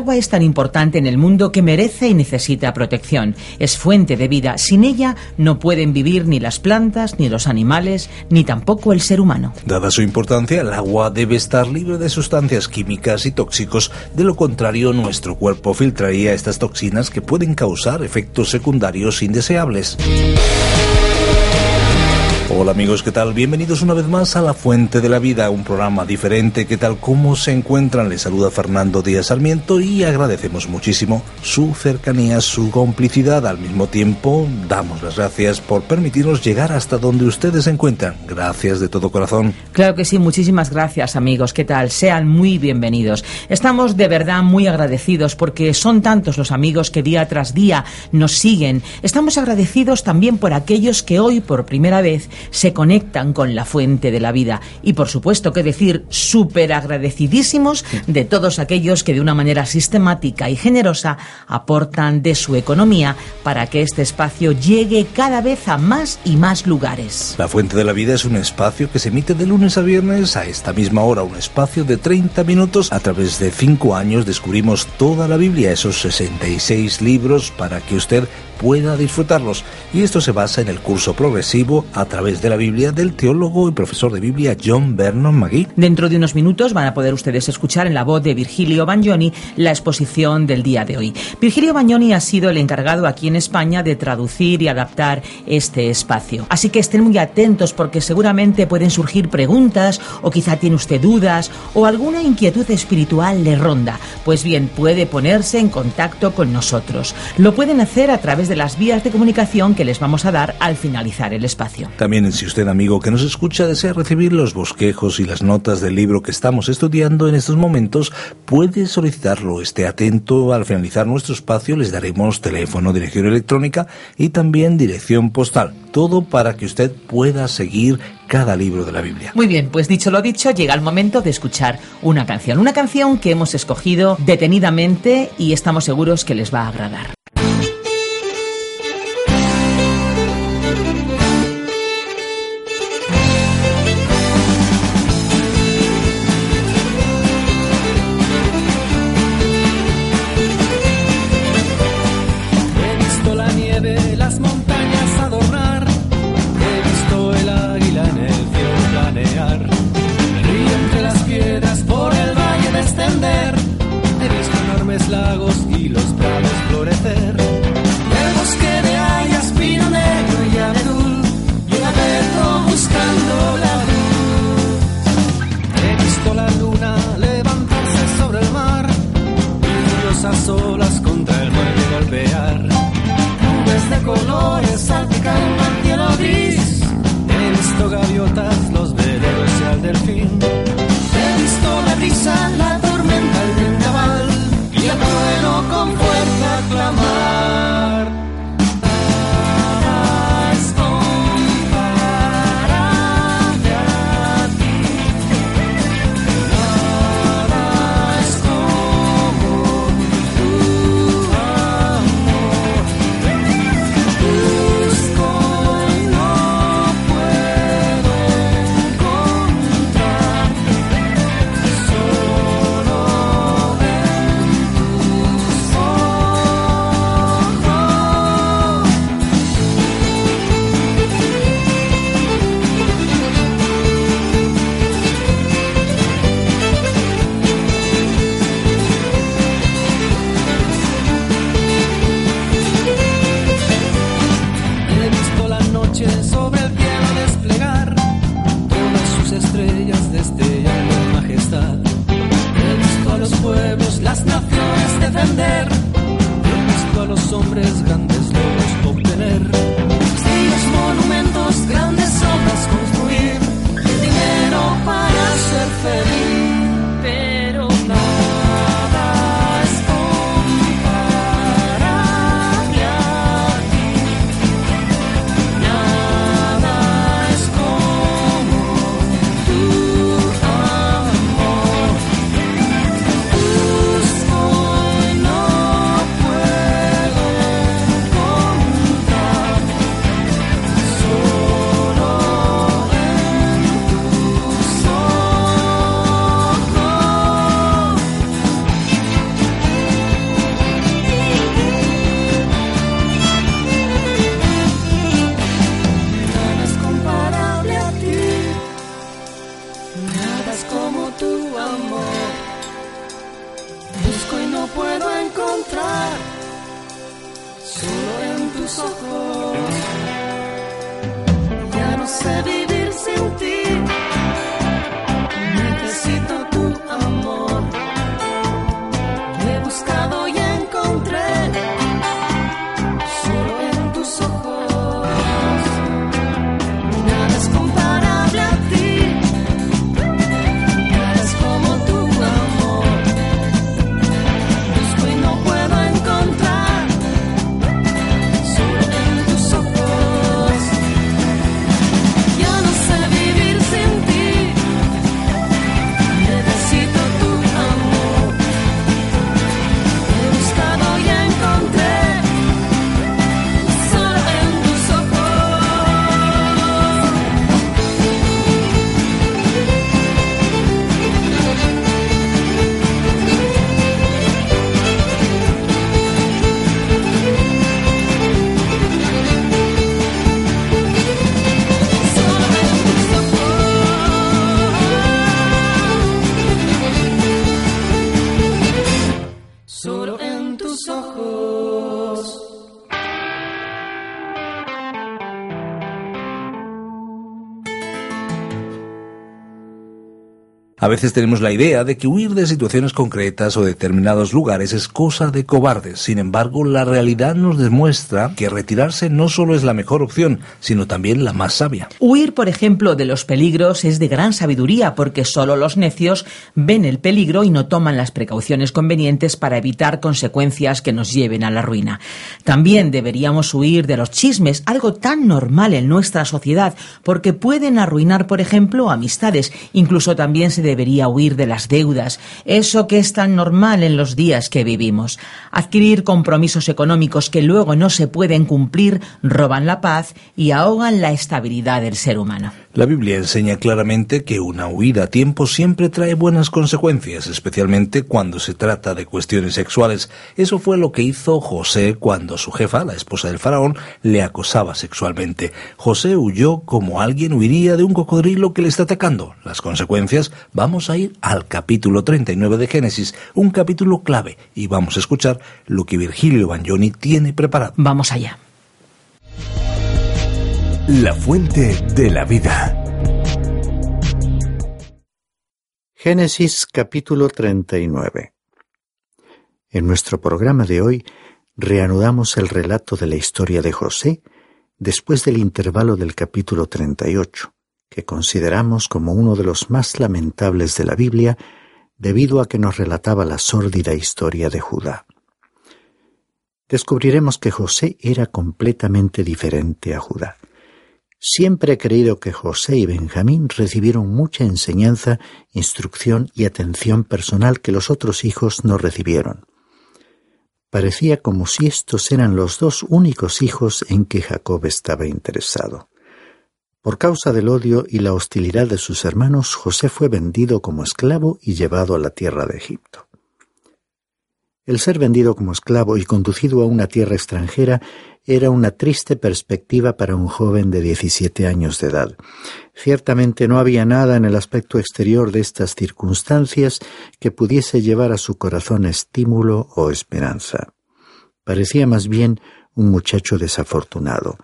Agua es tan importante en el mundo que merece y necesita protección. Es fuente de vida. Sin ella no pueden vivir ni las plantas, ni los animales, ni tampoco el ser humano. Dada su importancia, el agua debe estar libre de sustancias químicas y tóxicos. De lo contrario, nuestro cuerpo filtraría estas toxinas que pueden causar efectos secundarios indeseables. Hola amigos, ¿qué tal? Bienvenidos una vez más a La Fuente de la Vida, un programa diferente. ¿Qué tal? ¿Cómo se encuentran? Les saluda Fernando Díaz Sarmiento y agradecemos muchísimo su cercanía, su complicidad. Al mismo tiempo, damos las gracias por permitirnos llegar hasta donde ustedes se encuentran. Gracias de todo corazón. Claro que sí, muchísimas gracias amigos. ¿Qué tal? Sean muy bienvenidos. Estamos de verdad muy agradecidos porque son tantos los amigos que día tras día nos siguen. Estamos agradecidos también por aquellos que hoy por primera vez se conectan con la fuente de la vida. Y por supuesto que decir súper agradecidísimos de todos aquellos que de una manera sistemática y generosa aportan de su economía para que este espacio llegue cada vez a más y más lugares. La Fuente de la Vida es un espacio que se emite de lunes a viernes a esta misma hora, un espacio de 30 minutos. A través de cinco años descubrimos toda la Biblia, esos 66 libros, para que usted pueda disfrutarlos. Y esto se basa en el curso progresivo a través de la Biblia del teólogo y profesor de Biblia John Vernon McGee. Dentro de unos minutos van a poder ustedes escuchar en la voz de Virgilio Bagnoni la exposición del día de hoy. Virgilio Bagnoni ha sido el encargado aquí en España de traducir y adaptar este espacio. Así que estén muy atentos porque seguramente pueden surgir preguntas o quizá tiene usted dudas o alguna inquietud espiritual le ronda. Pues bien, puede ponerse en contacto con nosotros. Lo pueden hacer a través de las vías de comunicación que les vamos a dar al finalizar el espacio. También si usted, amigo que nos escucha, desea recibir los bosquejos y las notas del libro que estamos estudiando en estos momentos, puede solicitarlo. Esté atento. Al finalizar nuestro espacio les daremos teléfono, dirección electrónica y también dirección postal. Todo para que usted pueda seguir cada libro de la Biblia. Muy bien, pues dicho lo dicho, llega el momento de escuchar una canción. Una canción que hemos escogido detenidamente y estamos seguros que les va a agradar. Veces tenemos la idea de que huir de situaciones concretas o determinados lugares es cosa de cobardes. Sin embargo, la realidad nos demuestra que retirarse no solo es la mejor opción, sino también la más sabia. Huir, por ejemplo, de los peligros es de gran sabiduría porque solo los necios ven el peligro y no toman las precauciones convenientes para evitar consecuencias que nos lleven a la ruina. También deberíamos huir de los chismes, algo tan normal en nuestra sociedad, porque pueden arruinar, por ejemplo, amistades. Incluso también se debería huir de las deudas, eso que es tan normal en los días que vivimos. Adquirir compromisos económicos que luego no se pueden cumplir roban la paz y ahogan la estabilidad del ser humano. La Biblia enseña claramente que una huida a tiempo siempre trae buenas consecuencias, especialmente cuando se trata de cuestiones sexuales. Eso fue lo que hizo José cuando su jefa, la esposa del faraón, le acosaba sexualmente. José huyó como alguien huiría de un cocodrilo que le está atacando. Las consecuencias, vamos a ir al capítulo 39 de Génesis, un capítulo clave, y vamos a escuchar lo que Virgilio Bagnoni tiene preparado. Vamos allá. La fuente de la vida. Génesis capítulo 39. En nuestro programa de hoy reanudamos el relato de la historia de José después del intervalo del capítulo 38, que consideramos como uno de los más lamentables de la Biblia debido a que nos relataba la sórdida historia de Judá. Descubriremos que José era completamente diferente a Judá. Siempre he creído que José y Benjamín recibieron mucha enseñanza, instrucción y atención personal que los otros hijos no recibieron. Parecía como si estos eran los dos únicos hijos en que Jacob estaba interesado. Por causa del odio y la hostilidad de sus hermanos, José fue vendido como esclavo y llevado a la tierra de Egipto. El ser vendido como esclavo y conducido a una tierra extranjera era una triste perspectiva para un joven de 17 años de edad. Ciertamente no había nada en el aspecto exterior de estas circunstancias que pudiese llevar a su corazón estímulo o esperanza. Parecía más bien un muchacho desafortunado.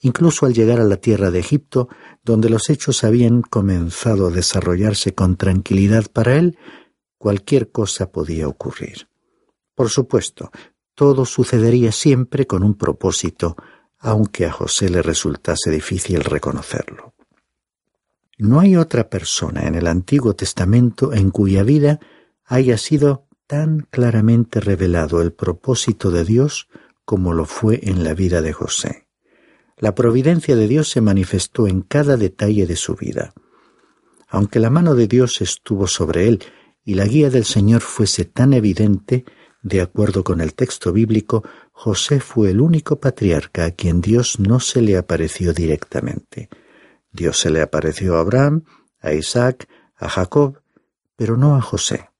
Incluso al llegar a la tierra de Egipto, donde los hechos habían comenzado a desarrollarse con tranquilidad para él, cualquier cosa podía ocurrir. Por supuesto, todo sucedería siempre con un propósito, aunque a José le resultase difícil reconocerlo. No hay otra persona en el Antiguo Testamento en cuya vida haya sido tan claramente revelado el propósito de Dios como lo fue en la vida de José. La providencia de Dios se manifestó en cada detalle de su vida. Aunque la mano de Dios estuvo sobre él y la guía del Señor fuese tan evidente, de acuerdo con el texto bíblico, José fue el único patriarca a quien Dios no se le apareció directamente. Dios se le apareció a Abraham, a Isaac, a Jacob, pero no a José.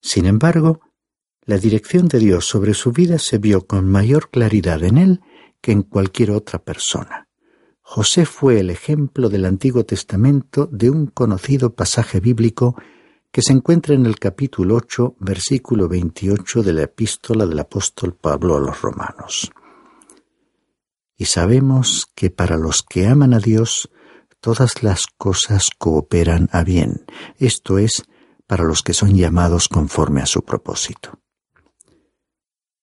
Sin embargo, la dirección de Dios sobre su vida se vio con mayor claridad en él que en cualquier otra persona. José fue el ejemplo del Antiguo Testamento de un conocido pasaje bíblico que se encuentra en el capítulo 8, versículo 28 de la epístola del apóstol Pablo a los romanos. y sabemos que para los que aman a Dios, todas las cosas cooperan a bien, esto es, para los que son llamados conforme a su propósito.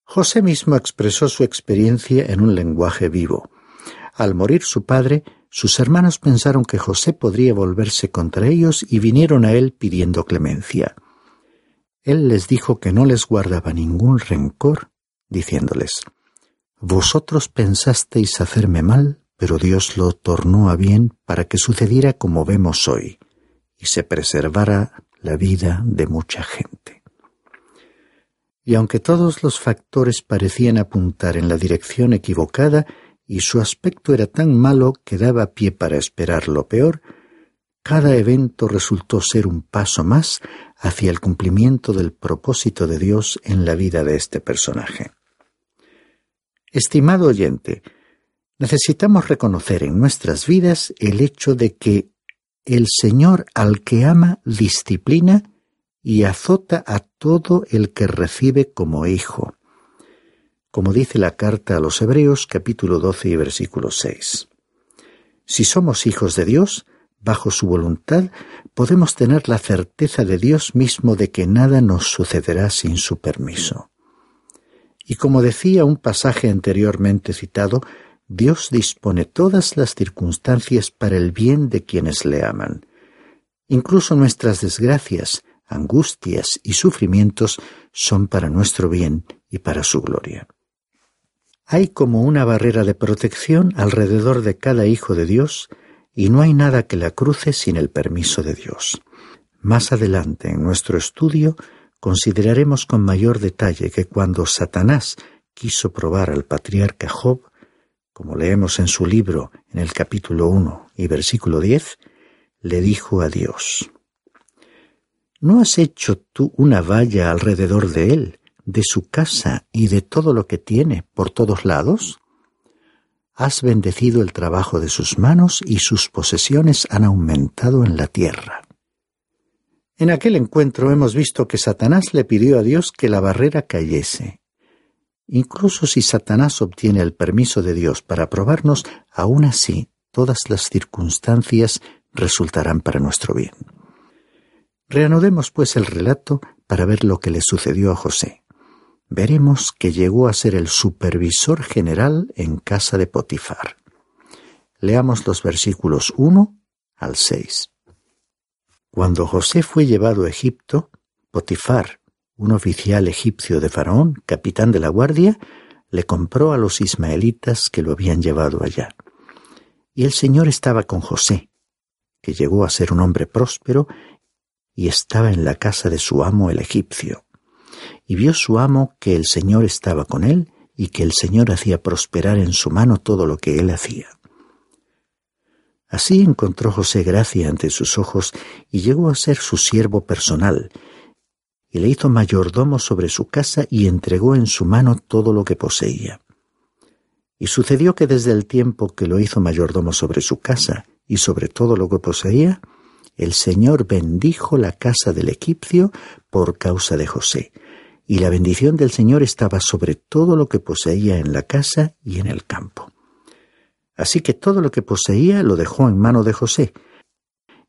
José mismo expresó su experiencia en un lenguaje vivo. Al morir su padre, sus hermanos pensaron que José podría volverse contra ellos y vinieron a él pidiendo clemencia. Él les dijo que no les guardaba ningún rencor, diciéndoles, Vosotros pensasteis hacerme mal, pero Dios lo tornó a bien para que sucediera como vemos hoy, y se preservara la vida de mucha gente. Y aunque todos los factores parecían apuntar en la dirección equivocada y su aspecto era tan malo que daba pie para esperar lo peor, cada evento resultó ser un paso más hacia el cumplimiento del propósito de Dios en la vida de este personaje. Estimado oyente, necesitamos reconocer en nuestras vidas el hecho de que el Señor al que ama disciplina y azota a todo el que recibe como hijo, como dice la carta a los Hebreos capítulo 12 y versículo 6. Si somos hijos de Dios, bajo su voluntad, podemos tener la certeza de Dios mismo de que nada nos sucederá sin su permiso. Y como decía un pasaje anteriormente citado, Dios dispone todas las circunstancias para el bien de quienes le aman. Incluso nuestras desgracias, angustias y sufrimientos son para nuestro bien y para su gloria. Hay como una barrera de protección alrededor de cada hijo de Dios y no hay nada que la cruce sin el permiso de Dios. Más adelante en nuestro estudio consideraremos con mayor detalle que cuando Satanás quiso probar al patriarca Job, como leemos en su libro en el capítulo 1 y versículo 10, le dijo a Dios, ¿No has hecho tú una valla alrededor de él, de su casa y de todo lo que tiene por todos lados? Has bendecido el trabajo de sus manos y sus posesiones han aumentado en la tierra. En aquel encuentro hemos visto que Satanás le pidió a Dios que la barrera cayese. Incluso si Satanás obtiene el permiso de Dios para probarnos, aún así todas las circunstancias resultarán para nuestro bien. Reanudemos pues el relato para ver lo que le sucedió a José. Veremos que llegó a ser el supervisor general en casa de Potifar. Leamos los versículos 1 al 6. Cuando José fue llevado a Egipto, Potifar, un oficial egipcio de Faraón, capitán de la guardia, le compró a los ismaelitas que lo habían llevado allá. Y el Señor estaba con José, que llegó a ser un hombre próspero y estaba en la casa de su amo el egipcio. Y vio su amo que el Señor estaba con él y que el Señor hacía prosperar en su mano todo lo que él hacía. Así encontró José gracia ante sus ojos y llegó a ser su siervo personal, y le hizo mayordomo sobre su casa y entregó en su mano todo lo que poseía. Y sucedió que desde el tiempo que lo hizo mayordomo sobre su casa y sobre todo lo que poseía, el Señor bendijo la casa del egipcio por causa de José, y la bendición del Señor estaba sobre todo lo que poseía en la casa y en el campo. Así que todo lo que poseía lo dejó en mano de José,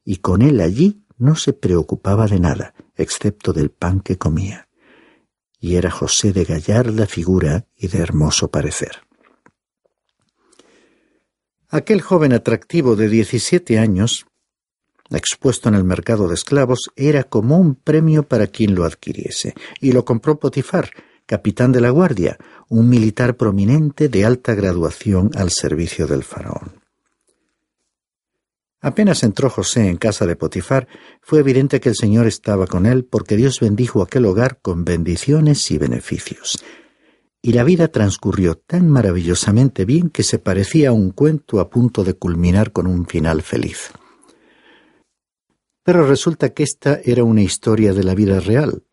y con él allí no se preocupaba de nada, excepto del pan que comía. Y era José de gallarda figura y de hermoso parecer. Aquel joven atractivo de diecisiete años expuesto en el mercado de esclavos, era como un premio para quien lo adquiriese, y lo compró Potifar, capitán de la guardia, un militar prominente de alta graduación al servicio del faraón. Apenas entró José en casa de Potifar, fue evidente que el Señor estaba con él porque Dios bendijo aquel hogar con bendiciones y beneficios. Y la vida transcurrió tan maravillosamente bien que se parecía a un cuento a punto de culminar con un final feliz. Pero resulta que esta era una historia de la vida real.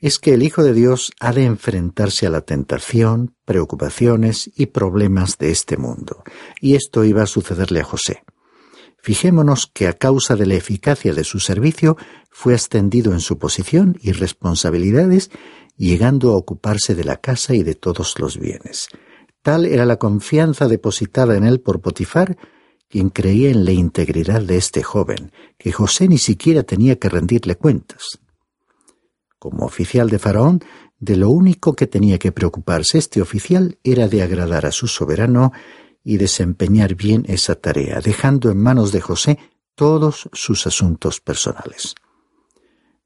Es que el Hijo de Dios ha de enfrentarse a la tentación, preocupaciones y problemas de este mundo. Y esto iba a sucederle a José. Fijémonos que a causa de la eficacia de su servicio fue ascendido en su posición y responsabilidades, llegando a ocuparse de la casa y de todos los bienes. Tal era la confianza depositada en él por Potifar, quien creía en la integridad de este joven, que José ni siquiera tenía que rendirle cuentas. Como oficial de Faraón, de lo único que tenía que preocuparse este oficial era de agradar a su soberano y desempeñar bien esa tarea, dejando en manos de José todos sus asuntos personales.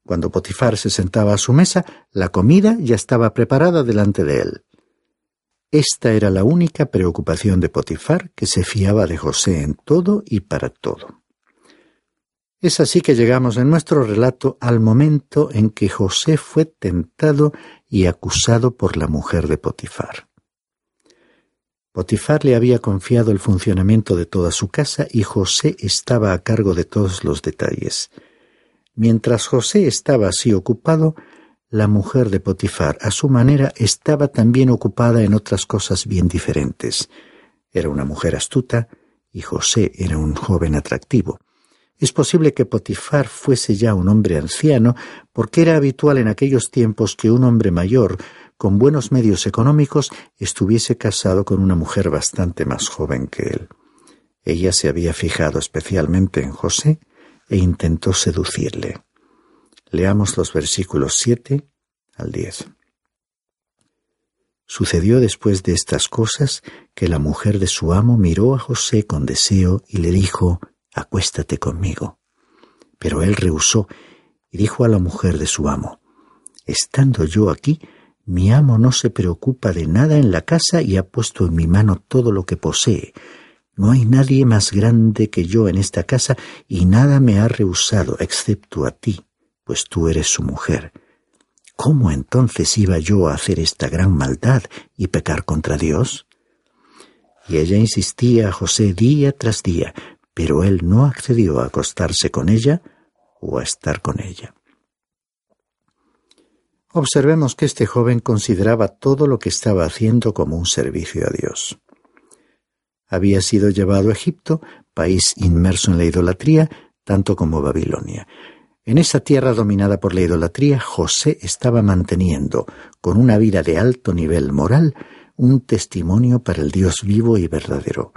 Cuando Potifar se sentaba a su mesa, la comida ya estaba preparada delante de él. Esta era la única preocupación de Potifar, que se fiaba de José en todo y para todo. Es así que llegamos en nuestro relato al momento en que José fue tentado y acusado por la mujer de Potifar. Potifar le había confiado el funcionamiento de toda su casa y José estaba a cargo de todos los detalles. Mientras José estaba así ocupado, la mujer de Potifar, a su manera, estaba también ocupada en otras cosas bien diferentes. Era una mujer astuta y José era un joven atractivo. Es posible que Potifar fuese ya un hombre anciano, porque era habitual en aquellos tiempos que un hombre mayor, con buenos medios económicos, estuviese casado con una mujer bastante más joven que él. Ella se había fijado especialmente en José e intentó seducirle. Leamos los versículos siete al diez. Sucedió después de estas cosas que la mujer de su amo miró a José con deseo y le dijo, acuéstate conmigo. Pero él rehusó y dijo a la mujer de su amo, Estando yo aquí, mi amo no se preocupa de nada en la casa y ha puesto en mi mano todo lo que posee. No hay nadie más grande que yo en esta casa y nada me ha rehusado excepto a ti, pues tú eres su mujer. ¿Cómo entonces iba yo a hacer esta gran maldad y pecar contra Dios? Y ella insistía a José día tras día, pero él no accedió a acostarse con ella o a estar con ella. Observemos que este joven consideraba todo lo que estaba haciendo como un servicio a Dios. Había sido llevado a Egipto, país inmerso en la idolatría, tanto como Babilonia. En esa tierra dominada por la idolatría, José estaba manteniendo, con una vida de alto nivel moral, un testimonio para el Dios vivo y verdadero.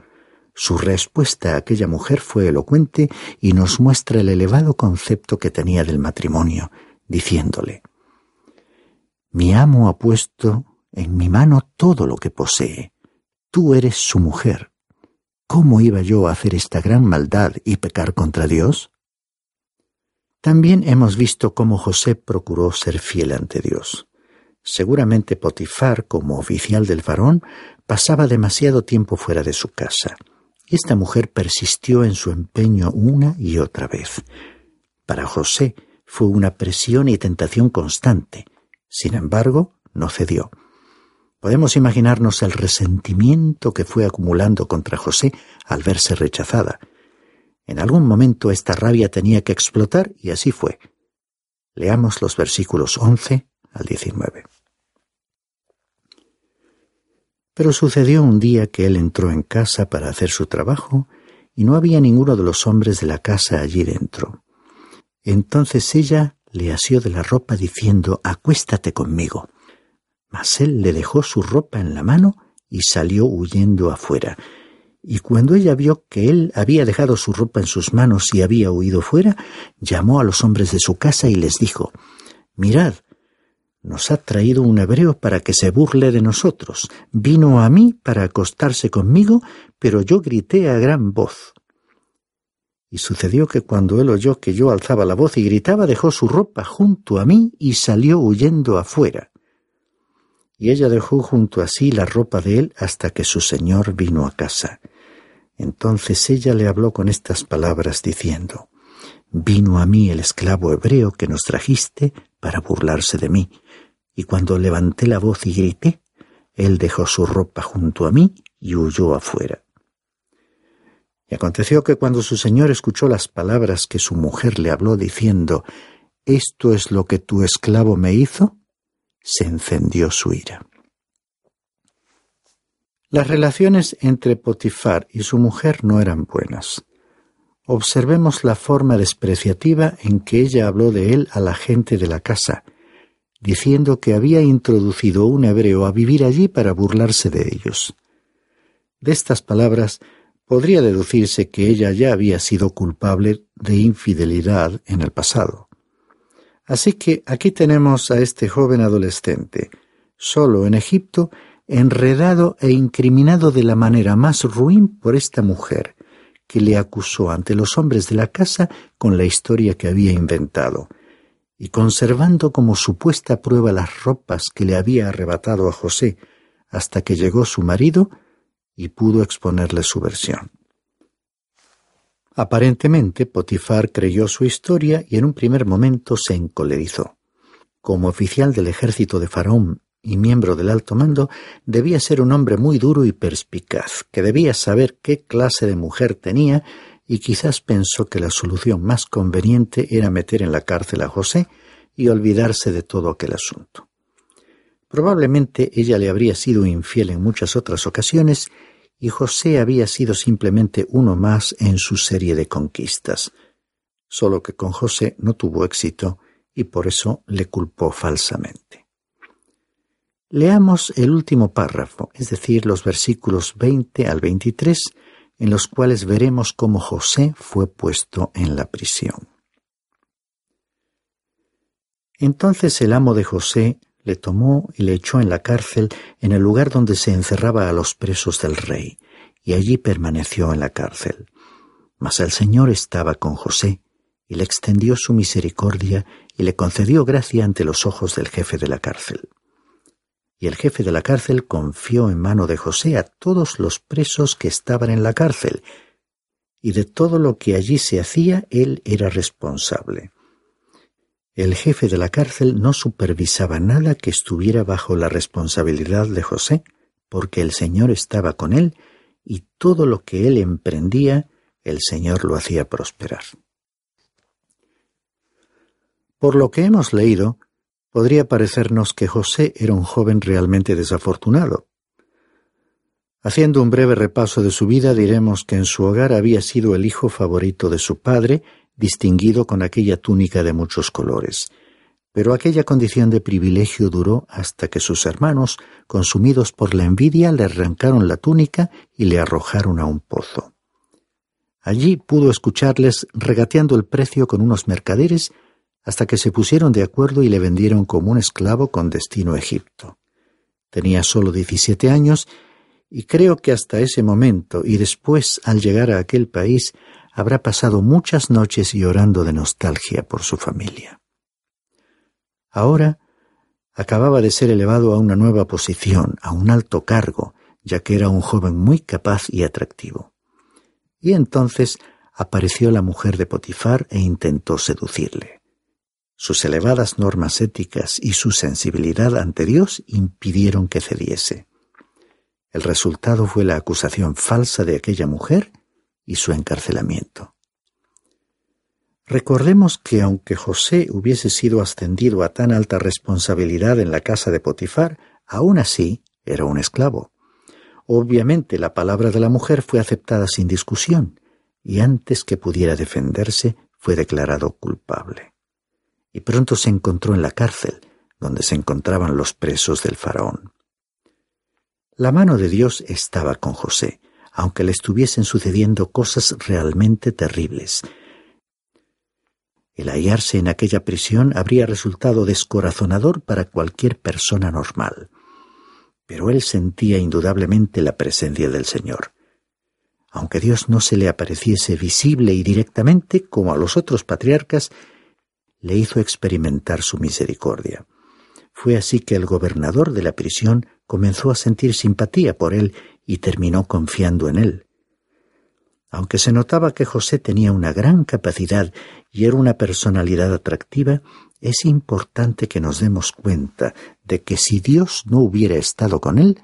Su respuesta a aquella mujer fue elocuente y nos muestra el elevado concepto que tenía del matrimonio, diciéndole, Mi amo ha puesto en mi mano todo lo que posee. Tú eres su mujer. ¿Cómo iba yo a hacer esta gran maldad y pecar contra Dios? También hemos visto cómo José procuró ser fiel ante Dios. Seguramente Potifar, como oficial del faraón, pasaba demasiado tiempo fuera de su casa esta mujer persistió en su empeño una y otra vez. Para José fue una presión y tentación constante. Sin embargo, no cedió. Podemos imaginarnos el resentimiento que fue acumulando contra José al verse rechazada. En algún momento esta rabia tenía que explotar y así fue. Leamos los versículos 11 al 19. Pero sucedió un día que él entró en casa para hacer su trabajo y no había ninguno de los hombres de la casa allí dentro. Entonces ella le asió de la ropa diciendo Acuéstate conmigo. Mas él le dejó su ropa en la mano y salió huyendo afuera. Y cuando ella vio que él había dejado su ropa en sus manos y había huido fuera, llamó a los hombres de su casa y les dijo Mirad, nos ha traído un hebreo para que se burle de nosotros. Vino a mí para acostarse conmigo, pero yo grité a gran voz. Y sucedió que cuando él oyó que yo alzaba la voz y gritaba, dejó su ropa junto a mí y salió huyendo afuera. Y ella dejó junto a sí la ropa de él hasta que su señor vino a casa. Entonces ella le habló con estas palabras diciendo, Vino a mí el esclavo hebreo que nos trajiste para burlarse de mí y cuando levanté la voz y grité, él dejó su ropa junto a mí y huyó afuera. Y aconteció que cuando su señor escuchó las palabras que su mujer le habló diciendo, Esto es lo que tu esclavo me hizo, se encendió su ira. Las relaciones entre Potifar y su mujer no eran buenas. Observemos la forma despreciativa en que ella habló de él a la gente de la casa, diciendo que había introducido un hebreo a vivir allí para burlarse de ellos. De estas palabras podría deducirse que ella ya había sido culpable de infidelidad en el pasado. Así que aquí tenemos a este joven adolescente, solo en Egipto, enredado e incriminado de la manera más ruin por esta mujer, que le acusó ante los hombres de la casa con la historia que había inventado, y conservando como supuesta prueba las ropas que le había arrebatado a José, hasta que llegó su marido y pudo exponerle su versión. Aparentemente, Potifar creyó su historia y en un primer momento se encolerizó. Como oficial del ejército de Faraón y miembro del alto mando, debía ser un hombre muy duro y perspicaz, que debía saber qué clase de mujer tenía y quizás pensó que la solución más conveniente era meter en la cárcel a José y olvidarse de todo aquel asunto. Probablemente ella le habría sido infiel en muchas otras ocasiones y José había sido simplemente uno más en su serie de conquistas. Solo que con José no tuvo éxito y por eso le culpó falsamente. Leamos el último párrafo, es decir, los versículos 20 al 23, en los cuales veremos cómo José fue puesto en la prisión. Entonces el amo de José le tomó y le echó en la cárcel en el lugar donde se encerraba a los presos del rey, y allí permaneció en la cárcel. Mas el Señor estaba con José, y le extendió su misericordia y le concedió gracia ante los ojos del jefe de la cárcel. Y el jefe de la cárcel confió en mano de José a todos los presos que estaban en la cárcel, y de todo lo que allí se hacía él era responsable. El jefe de la cárcel no supervisaba nada que estuviera bajo la responsabilidad de José, porque el Señor estaba con él y todo lo que él emprendía, el Señor lo hacía prosperar. Por lo que hemos leído, podría parecernos que José era un joven realmente desafortunado. Haciendo un breve repaso de su vida, diremos que en su hogar había sido el hijo favorito de su padre distinguido con aquella túnica de muchos colores. Pero aquella condición de privilegio duró hasta que sus hermanos, consumidos por la envidia, le arrancaron la túnica y le arrojaron a un pozo. Allí pudo escucharles regateando el precio con unos mercaderes hasta que se pusieron de acuerdo y le vendieron como un esclavo con destino a Egipto. Tenía solo diecisiete años y creo que hasta ese momento y después al llegar a aquel país habrá pasado muchas noches llorando de nostalgia por su familia. Ahora acababa de ser elevado a una nueva posición, a un alto cargo, ya que era un joven muy capaz y atractivo. Y entonces apareció la mujer de Potifar e intentó seducirle. Sus elevadas normas éticas y su sensibilidad ante Dios impidieron que cediese. El resultado fue la acusación falsa de aquella mujer y su encarcelamiento. Recordemos que aunque José hubiese sido ascendido a tan alta responsabilidad en la casa de Potifar, aún así era un esclavo. Obviamente la palabra de la mujer fue aceptada sin discusión, y antes que pudiera defenderse fue declarado culpable. Y pronto se encontró en la cárcel, donde se encontraban los presos del faraón. La mano de Dios estaba con José, aunque le estuviesen sucediendo cosas realmente terribles. El hallarse en aquella prisión habría resultado descorazonador para cualquier persona normal. Pero él sentía indudablemente la presencia del Señor. Aunque Dios no se le apareciese visible y directamente como a los otros patriarcas, le hizo experimentar su misericordia. Fue así que el gobernador de la prisión comenzó a sentir simpatía por él y terminó confiando en él. Aunque se notaba que José tenía una gran capacidad y era una personalidad atractiva, es importante que nos demos cuenta de que si Dios no hubiera estado con él,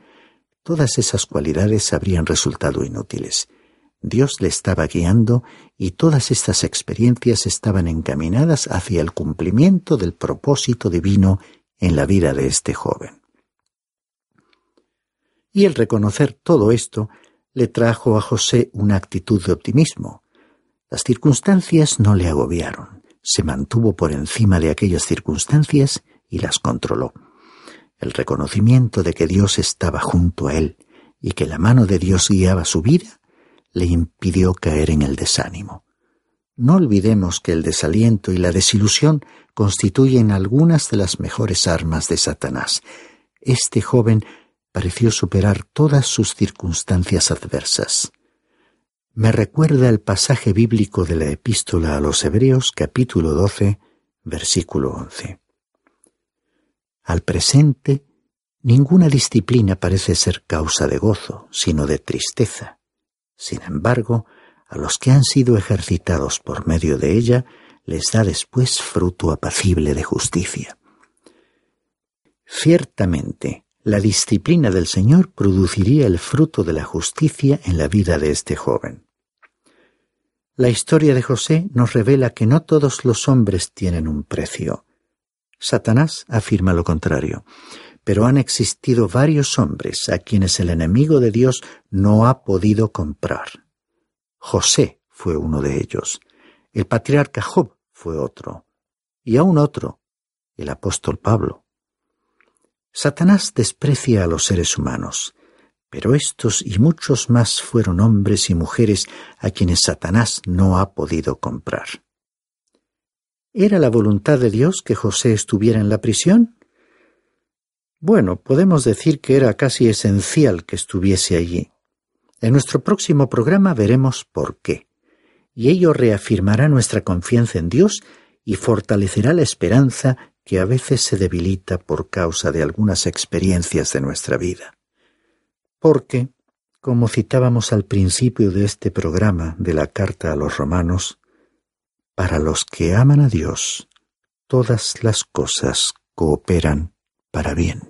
todas esas cualidades habrían resultado inútiles. Dios le estaba guiando y todas estas experiencias estaban encaminadas hacia el cumplimiento del propósito divino en la vida de este joven y el reconocer todo esto le trajo a José una actitud de optimismo. Las circunstancias no le agobiaron, se mantuvo por encima de aquellas circunstancias y las controló. El reconocimiento de que Dios estaba junto a él y que la mano de Dios guiaba su vida, le impidió caer en el desánimo. No olvidemos que el desaliento y la desilusión constituyen algunas de las mejores armas de Satanás. Este joven pareció superar todas sus circunstancias adversas. Me recuerda el pasaje bíblico de la epístola a los Hebreos capítulo 12, versículo 11. Al presente, ninguna disciplina parece ser causa de gozo, sino de tristeza. Sin embargo, a los que han sido ejercitados por medio de ella, les da después fruto apacible de justicia. Ciertamente, la disciplina del Señor produciría el fruto de la justicia en la vida de este joven. La historia de José nos revela que no todos los hombres tienen un precio. Satanás afirma lo contrario, pero han existido varios hombres a quienes el enemigo de Dios no ha podido comprar. José fue uno de ellos, el patriarca Job fue otro, y aún otro, el apóstol Pablo. Satanás desprecia a los seres humanos, pero estos y muchos más fueron hombres y mujeres a quienes Satanás no ha podido comprar. ¿Era la voluntad de Dios que José estuviera en la prisión? Bueno, podemos decir que era casi esencial que estuviese allí. En nuestro próximo programa veremos por qué, y ello reafirmará nuestra confianza en Dios y fortalecerá la esperanza que a veces se debilita por causa de algunas experiencias de nuestra vida. Porque, como citábamos al principio de este programa de la carta a los romanos, para los que aman a Dios, todas las cosas cooperan para bien.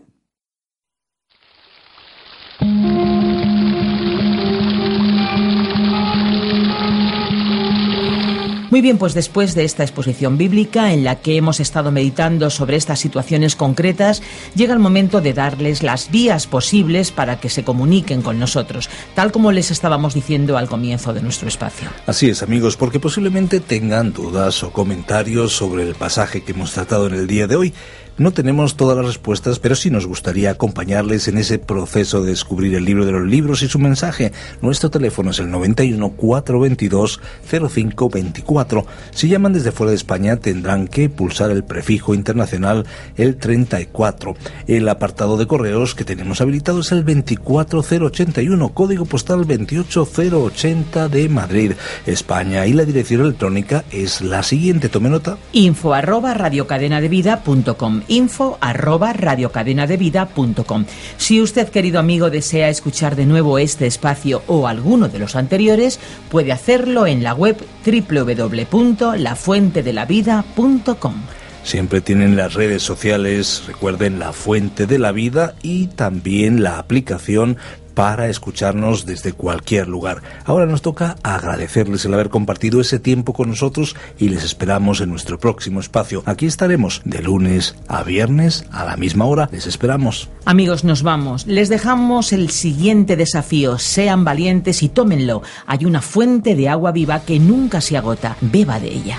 Muy bien, pues después de esta exposición bíblica en la que hemos estado meditando sobre estas situaciones concretas, llega el momento de darles las vías posibles para que se comuniquen con nosotros, tal como les estábamos diciendo al comienzo de nuestro espacio. Así es, amigos, porque posiblemente tengan dudas o comentarios sobre el pasaje que hemos tratado en el día de hoy. No tenemos todas las respuestas, pero sí nos gustaría acompañarles en ese proceso de descubrir el libro de los libros y su mensaje. Nuestro teléfono es el 91 422 0524. Si llaman desde fuera de España tendrán que pulsar el prefijo internacional el 34. El apartado de correos que tenemos habilitado es el 24081, código postal 28080 de Madrid, España y la dirección electrónica es la siguiente. Tome nota. Info arroba radiocadenadevida.com info arroba radiocadenadevida.com. Si usted, querido amigo, desea escuchar de nuevo este espacio o alguno de los anteriores, puede hacerlo en la web www.lafuentedelavida.com. Siempre tienen las redes sociales, recuerden la fuente de la vida y también la aplicación para escucharnos desde cualquier lugar. Ahora nos toca agradecerles el haber compartido ese tiempo con nosotros y les esperamos en nuestro próximo espacio. Aquí estaremos de lunes a viernes a la misma hora. Les esperamos. Amigos, nos vamos. Les dejamos el siguiente desafío. Sean valientes y tómenlo. Hay una fuente de agua viva que nunca se agota. Beba de ella.